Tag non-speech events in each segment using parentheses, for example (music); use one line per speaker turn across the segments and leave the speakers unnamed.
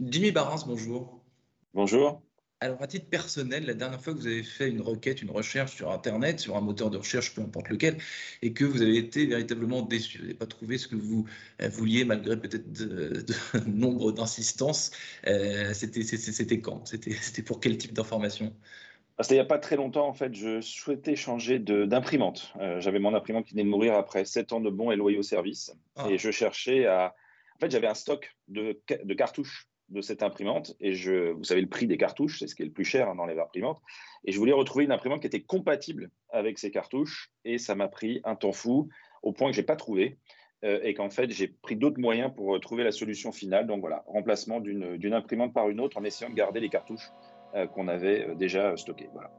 Jimmy Barras, bonjour.
Bonjour.
Alors, à titre personnel, la dernière fois que vous avez fait une requête, une recherche sur Internet, sur un moteur de recherche, peu importe lequel, et que vous avez été véritablement déçu, vous n'avez pas trouvé ce que vous euh, vouliez, malgré peut-être de, de (laughs) nombre d'insistances, euh, c'était quand? (laughs) C'était pour quel type d'information?
Ah, C'était il n'y a pas très longtemps, en fait, je souhaitais changer d'imprimante. Euh, J'avais mon imprimante qui venait de mourir après 7 ans de bons et loyaux services, ah. et je cherchais à... Fait, j'avais un stock de, cartouches de cette imprimante. Et je, vous savez, le prix des cartouches, c'est ce qui est le plus cher hein, dans les imprimantes. Et je voulais retrouver une imprimante qui était compatible avec ces cartouches. Et ça m'a pris un temps fou, au point que je n'ai pas trouvé. Euh, et qu'en fait, j'ai pris d'autres moyens pour trouver la solution finale. Donc voilà, remplacement d'une imprimante par une autre en essayant de garder les cartouches euh, qu'on avait euh, déjà stockées. Voilà.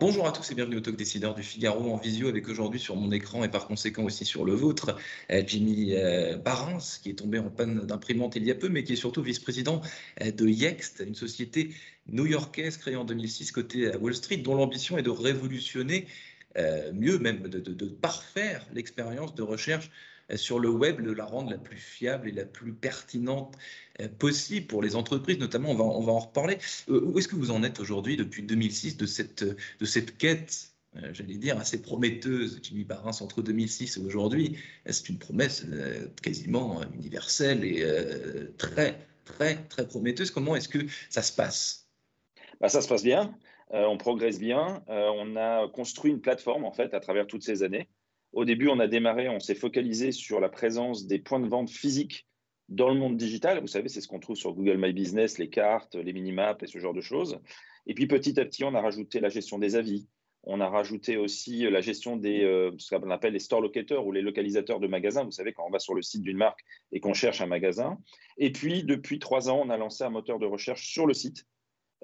Bonjour à tous et bienvenue au Talk Décideur du Figaro en visio avec aujourd'hui sur mon écran et par conséquent aussi sur le vôtre, euh, Jimmy euh, Barins qui est tombé en panne d'imprimante il y a peu mais qui est surtout vice-président euh, de Yext, une société new-yorkaise créée en 2006 côté Wall Street dont l'ambition est de révolutionner, mieux même de parfaire l'expérience de recherche sur le web, de la rendre la plus fiable et la plus pertinente euh, possible pour les entreprises, notamment, on va, on va en reparler. Euh, où est-ce que vous en êtes aujourd'hui, depuis 2006, de cette, de cette quête euh, j'allais dire, assez prometteuse, Jimmy Barins, entre 2006 et aujourd'hui, c'est une promesse quasiment universelle et très, très, très prometteuse. Comment est-ce que ça se passe?
Bah, Ça se passe bien, on progresse bien, on a construit une plateforme, en fait, à travers toutes ces années. Au début, on a démarré, on s'est focalisé sur la présence des points de vente physiques dans le monde digital. Vous savez, c'est ce qu'on trouve sur Google My Business, les cartes, les minimaps et ce genre de choses. Et puis petit à petit, on a rajouté la gestion des avis. On a rajouté aussi la gestion des euh, ce qu'on appelle les store locators ou les localisateurs de magasins. Vous savez, quand on va sur le site d'une marque et qu'on cherche un magasin. Et puis, depuis trois ans, on a lancé un moteur de recherche sur le site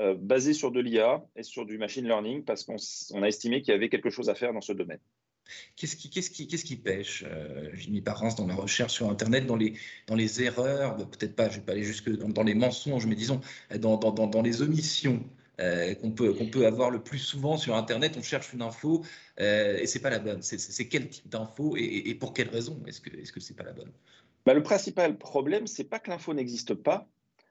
euh, basé sur de l'IA et sur du machine learning parce qu'on a estimé qu'il y avait quelque chose à faire dans ce domaine.
Qu'est-ce qui, qu'est-ce qui, qu'est-ce pêche, euh, Jimmy dans la recherche sur Internet, dans les, erreurs, peut-être pas, je ne vais pas aller jusque dans, les mensonges, mais disons dans, les omissions euh, qu'on peut, avoir le plus souvent sur Internet. On cherche une info euh, et c'est pas la bonne. C'est, quel type d'info et, pour quelle raison est-ce que, est-ce que pas la bonne?
Bah, Le principal problème, c'est pas que l'info n'existe pas,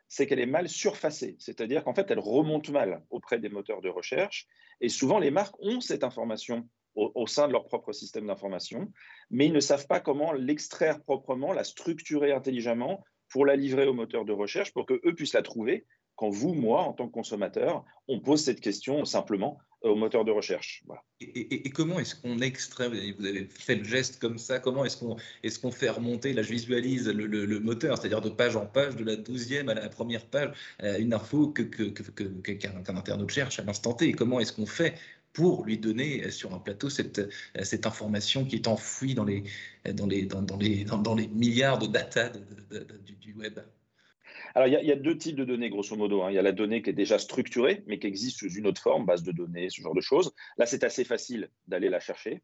c'est qu'elle est mal surfacée. C'est-à-dire qu'en fait, elle remonte mal auprès des moteurs de recherche. Et souvent, les marques ont cette information au, sein de leur propre système d'information, mais ils ne savent pas comment l'extraire proprement, la structurer intelligemment pour la livrer au moteur de recherche, pour qu'eux puissent la trouver quand vous, moi, en tant que consommateur, on pose cette question simplement au moteur de recherche.
Et, comment est-ce qu'on extrait, vous avez fait le geste comme ça, comment est-ce qu'on est fait remonter, là je visualise le, moteur, c'est-à-dire de page en page, de la douzième à la première page, euh, une info qu'un que, que, qu'un internaute cherche à l'instant T, et comment est-ce qu'on fait pour lui donner euh, sur un plateau cette, euh, cette information qui est enfouie dans les, euh, dans les, dans, dans les, dans, les milliards de data du, web
alors, il y, a, deux types de données, grosso modo. Hein. Il y a la donnée qui est déjà structurée, mais qui existe sous une autre forme, base de données, ce genre de choses. Là, c'est assez facile d'aller la chercher.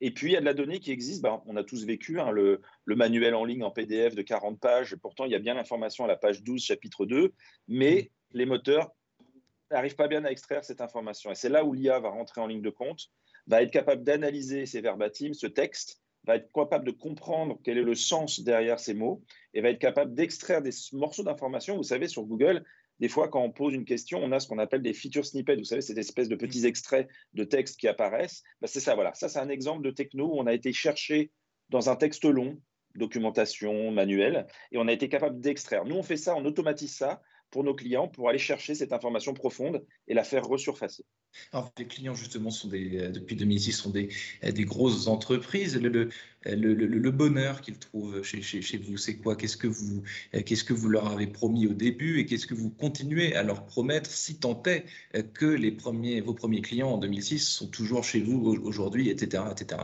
Et puis, il y a de la donnée qui existe. Ben, on a tous vécu hein, le, le, manuel en ligne en PDF de 40 pages. Pourtant, il y a bien l'information à la page 12, chapitre 2. Mais les moteurs n'arrive pas bien à extraire cette information. Et c'est là où l'IA va rentrer en ligne de compte, va être capable d'analyser ces verbatims, ce texte, va être capable de comprendre quel est le sens derrière ces mots et va être capable d'extraire des morceaux d'informations. Vous savez, sur Google, des fois, quand on pose une question, on a ce qu'on appelle des feature snippets. Vous savez, cette espèce de petits extraits de texte qui apparaissent. Ben, c'est ça, voilà. Ça, c'est un exemple de techno où on a été chercher dans un texte long, documentation, manuel, et on a été capable d'extraire. Nous, on fait ça, on automatise ça pour nos clients pour aller chercher cette information profonde et la faire resurfacer.
Alors, les clients, justement, sont des, euh, depuis 2006, sont des, euh, des grosses entreprises. Le, le bonheur qu'ils trouvent chez, chez, chez vous, c'est quoi? Qu'est-ce que vous qu'est-ce que vous leur avez promis au début et qu'est-ce que vous continuez à leur promettre si tant est que les premiers, vos premiers clients en 2006 sont toujours chez vous aujourd'hui, etc., etc.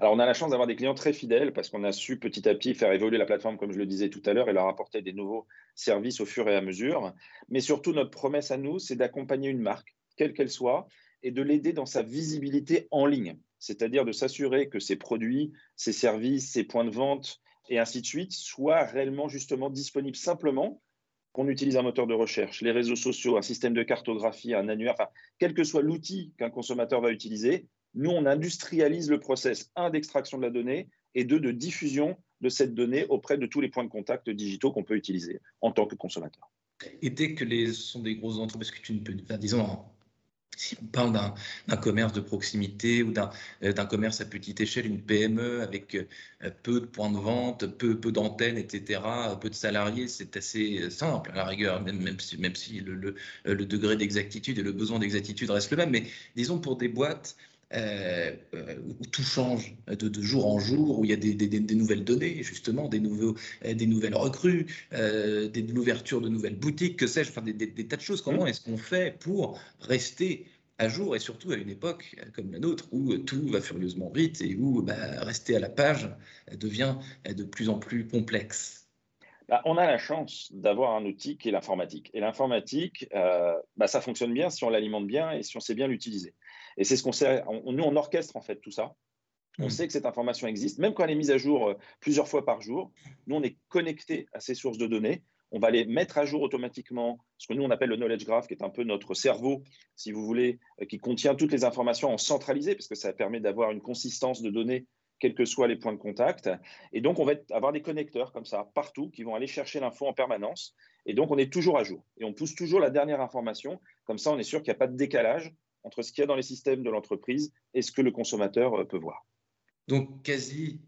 Alors, on a la chance d'avoir des clients très fidèles parce qu'on a su petit à petit faire évoluer la plateforme, comme je le disais tout à l'heure, et leur apporter des nouveaux services au fur et à mesure. Mais surtout, notre promesse à nous, c'est d'accompagner une marque, quelle qu'elle soit, et de l'aider dans sa visibilité en ligne. C'est-à-dire de s'assurer que ses produits, ses services, ses points de vente et ainsi de suite soient réellement justement disponibles simplement qu'on utilise un moteur de recherche, les réseaux sociaux, un système de cartographie, un annuaire, quel que soit l'outil qu'un consommateur va utiliser, nous, on industrialise le process, un, d'extraction de la donnée et deux, de diffusion de cette donnée auprès de tous les points de contact digitaux qu'on peut utiliser en tant que consommateur.
Et dès que les ce sont des grosses entreprises que tu ne peux, enfin, disons, si on parle d'un commerce de proximité ou euh, d'un commerce à petite échelle, une PME avec euh, peu de points de vente, peu, peu d'antennes, etc., peu de salariés, c'est assez simple à la rigueur, même, même si, même si le, le degré d'exactitude et le besoin d'exactitude reste le même. Mais disons pour des boîtes euh, euh, où tout change de, jour en jour, où il y a des, nouvelles données, justement, des, nouveaux, euh, des nouvelles recrues, des, l'ouverture de nouvelles boutiques, que sais-je, enfin, des, tas de choses. Comment est-ce qu'on fait pour rester à jour et surtout à une époque comme la nôtre où tout va furieusement vite et où bah, rester à la page devient de plus en plus complexe?
Bah, on a la chance d'avoir un outil qui est l'informatique. Et l'informatique, bah, ça fonctionne bien si on l'alimente bien et si on sait bien l'utiliser. Et c'est ce qu'on sait. nous, on orchestre en fait tout ça. On mm. sait que cette information existe, même quand elle est mise à jour euh, plusieurs fois par jour. Nous, on est connecté à ces sources de données. On va les mettre à jour automatiquement, ce que nous, on appelle le knowledge graph, qui est un peu notre cerveau, si vous voulez, euh, qui contient toutes les informations en centralisé, parce que ça permet d'avoir une consistance de données, quels que soient les points de contact. Et donc, on va avoir des connecteurs comme ça, partout, qui vont aller chercher l'info en permanence. Et donc, on est toujours à jour. Et on pousse toujours la dernière information. Comme ça, on est sûr qu'il n'y a pas de décalage entre ce qu'il y a dans les systèmes de l'entreprise et ce que le consommateur euh, peut voir.
Donc, quasi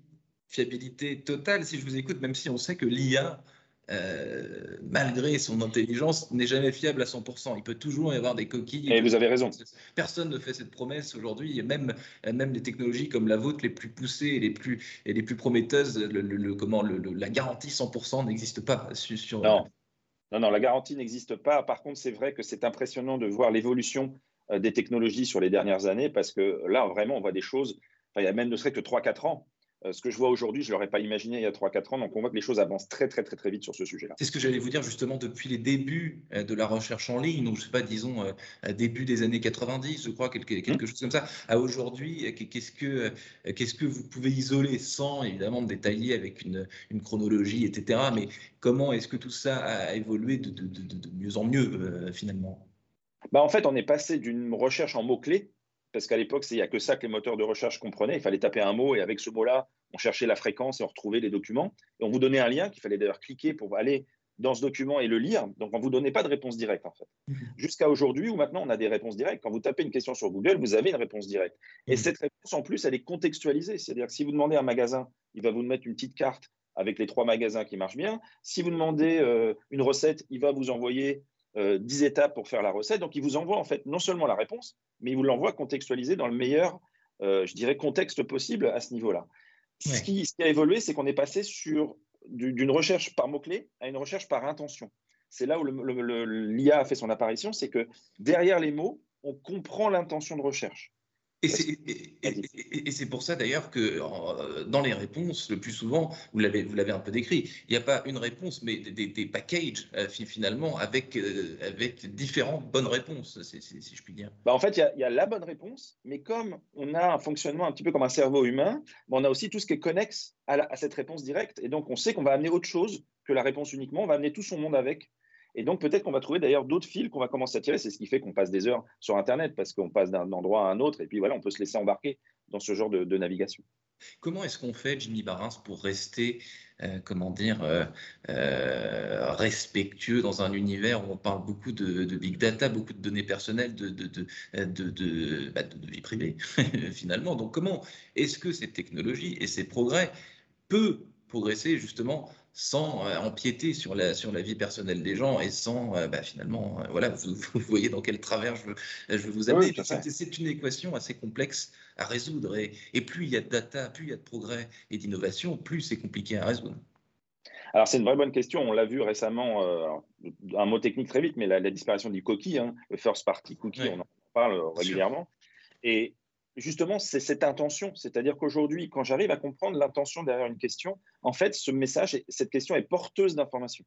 fiabilité totale, si je vous écoute, même si on sait que l'IA, euh, malgré son intelligence, n'est jamais fiable à 100%. Il peut toujours y avoir des coquilles.
Et vous avez raison.
Personne ne fait cette promesse aujourd'hui. même, même les technologies comme la vôtre, les plus poussées et les plus, et les plus prometteuses, le, comment, la garantie 100% n'existe pas sur.
Non. non, non, la garantie n'existe pas. Par contre, c'est vrai que c'est impressionnant de voir l'évolution des technologies sur les dernières années parce que là, vraiment, on voit des choses. il y a même ne serait que 3-4 ans. Euh, ce que je vois aujourd'hui, je ne l'aurais pas imaginé il y a 3-4 ans. Donc, on voit que les choses avancent très, très, très, très vite sur ce sujet-là.
C'est ce que j'allais vous dire justement depuis les débuts euh, de la recherche en ligne, donc je ne sais pas, disons, début des années 90, je crois, quelque, quelque mmh. chose comme ça, à aujourd'hui. Qu'est-ce que, qu'est-ce que vous pouvez isoler sans évidemment détailler avec une, une chronologie, etc. Mais comment est-ce que tout ça a évolué de, de, de, de mieux en mieux finalement?
Bah, en fait, on est passé d'une recherche en mots-clés, parce qu'à l'époque, il n'y a que ça que les moteurs de recherche comprenaient. Il fallait taper un mot et avec ce mot-là, on cherchait la fréquence et on retrouvait les documents. Et on vous donnait un lien qu'il fallait d'ailleurs cliquer pour aller dans ce document et le lire. Donc, on ne vous donnait pas de réponse directe, en fait. Mmh. Jusqu'à aujourd'hui, où maintenant on a des réponses directes. Quand vous tapez une question sur Google, vous avez une réponse directe. Et mmh. cette réponse, en plus, elle est contextualisée. C'est-à-dire que si vous demandez un magasin, il va vous mettre une petite carte avec les trois magasins qui marchent bien. Si vous demandez euh, une recette, il va vous envoyer euh, 10 étapes pour faire la recette. Donc, il vous envoie en fait non seulement la réponse, mais il vous l'envoie contextualisé dans le meilleur, euh, je dirais, contexte possible à ce niveau-là. Ce, qui, a évolué, c'est qu'on est passé sur d'une recherche par mots-clés à une recherche par intention. C'est là où l'IA a fait son apparition, c'est que derrière les mots, on comprend l'intention de recherche.
Et c'est pour ça d'ailleurs que dans les réponses, le plus souvent, vous l'avez un peu décrit, il n'y a pas une réponse, mais des, des packages euh, finalement avec, euh, avec différentes bonnes réponses, si je puis dire.
Bah en fait, il y, a, la bonne réponse, mais comme on a un fonctionnement un petit peu comme un cerveau humain, bah, on a aussi tout ce qui est connexe à, à cette réponse directe. Et donc, on sait qu'on va amener autre chose que la réponse uniquement, on va amener tout son monde avec. Et donc, peut-être qu'on va trouver d'ailleurs d'autres fils qu'on va commencer à tirer. C'est ce qui fait qu'on passe des heures sur Internet parce qu'on passe d'un endroit à un autre et puis voilà, on peut se laisser embarquer dans ce genre de, navigation.
Comment est-ce qu'on fait, Jimmy Barins, pour rester, euh, comment dire, euh, euh, respectueux dans un univers où on parle beaucoup de, big data, beaucoup de données personnelles, de, de, bah, vie privée, (laughs) finalement? Donc, comment est-ce que ces technologies et ces progrès peuvent progresser justement sans euh, empiéter sur la, sur la vie personnelle des gens et sans, euh, bah, finalement, euh, voilà, vous, (laughs) voyez dans quel travers je veux, je veux vous amener. c'est une équation assez complexe à résoudre et, et, plus il y a de data, plus il y a de progrès et d'innovation, plus c'est compliqué à résoudre.
Alors c'est une vraie bonne question. On l'a vu récemment, un mot technique très vite, mais la, disparition du cookie, hein, le first party cookie, on en parle régulièrement. Et justement, c'est cette intention. C'est-à-dire qu'aujourd'hui, quand j'arrive à comprendre l'intention derrière une question, en fait, ce message, cette question est porteuse d'informations.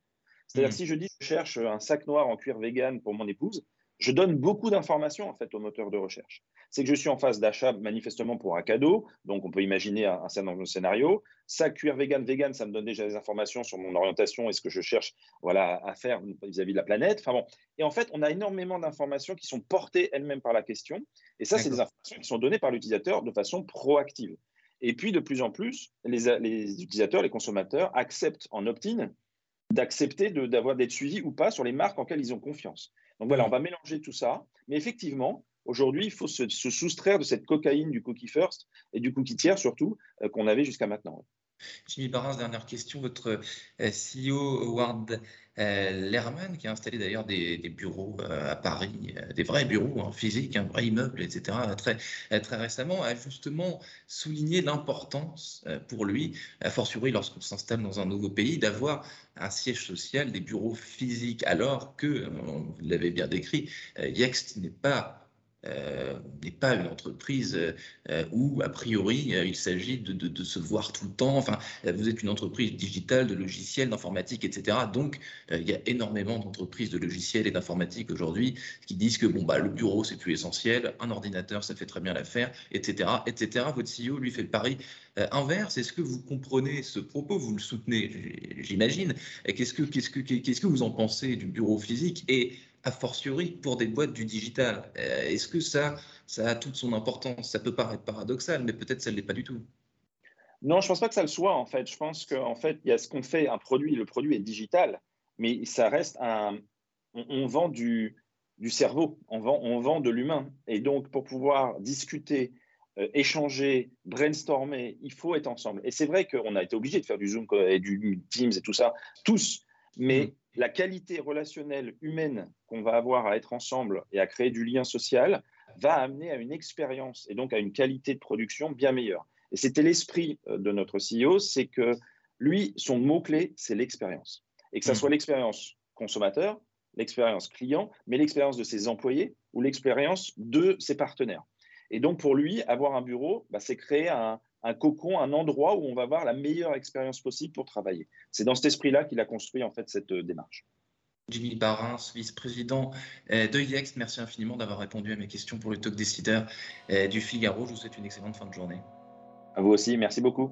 C'est-à-dire mmh. si je dis je cherche un sac noir en cuir vegan pour mon épouse, je donne beaucoup d'informations en fait au moteur de recherche. C'est que je suis en phase d'achat manifestement pour un cadeau, donc on peut imaginer un, un scénario. Ça, cuir vegan, vegan, ça me donne déjà des informations sur mon orientation et ce que je cherche voilà, à faire vis-à-vis de la planète. Enfin bon. Et en fait, on a énormément d'informations qui sont portées elles-mêmes par la question. Et ça, c'est des informations qui sont données par l'utilisateur de façon proactive. Et puis, de plus en plus, les, les utilisateurs, les consommateurs acceptent en opt-in d'accepter d'avoir d'être suivis ou pas sur les marques en ils ont confiance. Donc voilà, on va mélanger tout ça. Mais effectivement, aujourd'hui, il faut se, soustraire de cette cocaïne du cookie first et du cookie tiers surtout euh, qu'on avait jusqu'à maintenant.
Jimmy Barras, dernière question. Votre euh, CEO Howard Lerman, qui a installé d'ailleurs des, bureaux à Paris, des vrais bureaux en hein, physique, un vrai immeuble, etc., très, très récemment, a justement souligné l'importance pour lui, a fortiori lorsqu'on s'installe dans un nouveau pays, d'avoir un siège social, des bureaux physiques, alors que, vous l'avez bien décrit, Yext n'est pas euh, n'est pas une entreprise euh, où, a priori, euh, il s'agit de, se voir tout le temps. Enfin, vous êtes une entreprise digitale, de logiciels, d'informatique, etc. Donc, il y a énormément d'entreprises de logiciels et d'informatique aujourd'hui qui disent que bon, bah, le bureau, c'est plus essentiel, un ordinateur, ça fait très bien l'affaire, etc., etc. Votre CEO, lui, fait le pari inverse. Est-ce que vous comprenez ce propos? Vous le soutenez, j'imagine. Qu'est-ce que, qu'est-ce que, qu'est-ce que vous en pensez du bureau physique? Et a fortiori pour des boîtes du digital. Euh, est-ce que ça, ça a toute son importance? Ça peut paraître paradoxal, mais peut-être ça ne l'est pas du tout.
Non, je ne pense pas que ça le soit, en fait. Je pense qu'en fait, il y a ce qu'on fait, un produit, le produit est digital, mais ça reste un... On, vend du, du, cerveau, on vend, on vend de l'humain. Et donc, pour pouvoir discuter, euh, échanger, brainstormer, il faut être ensemble. Et c'est vrai qu'on a été obligé de faire du Zoom et du Teams et tout ça, tous. Mais mmh la qualité relationnelle humaine qu'on va avoir à être ensemble et à créer du lien social va amener à une expérience et donc à une qualité de production bien meilleure. Et c'était l'esprit euh, de notre CEO, c'est que lui, son mot-clé, c'est l'expérience. Et que ça hmm. soit l'expérience consommateur, l'expérience client, mais l'expérience de ses employés ou l'expérience de ses partenaires. Et donc pour lui, avoir un bureau, bah, c'est créer un, un cocon, un endroit où on va avoir la meilleure expérience possible pour travailler. C'est dans cet esprit-là qu'il a construit en fait cette euh, démarche.
Jimmy Barins, vice-président euh, de IEX, merci infiniment d'avoir répondu à mes questions pour le talk décideur euh, du Figaro. Je vous souhaite une excellente fin de journée.
À vous aussi, merci beaucoup.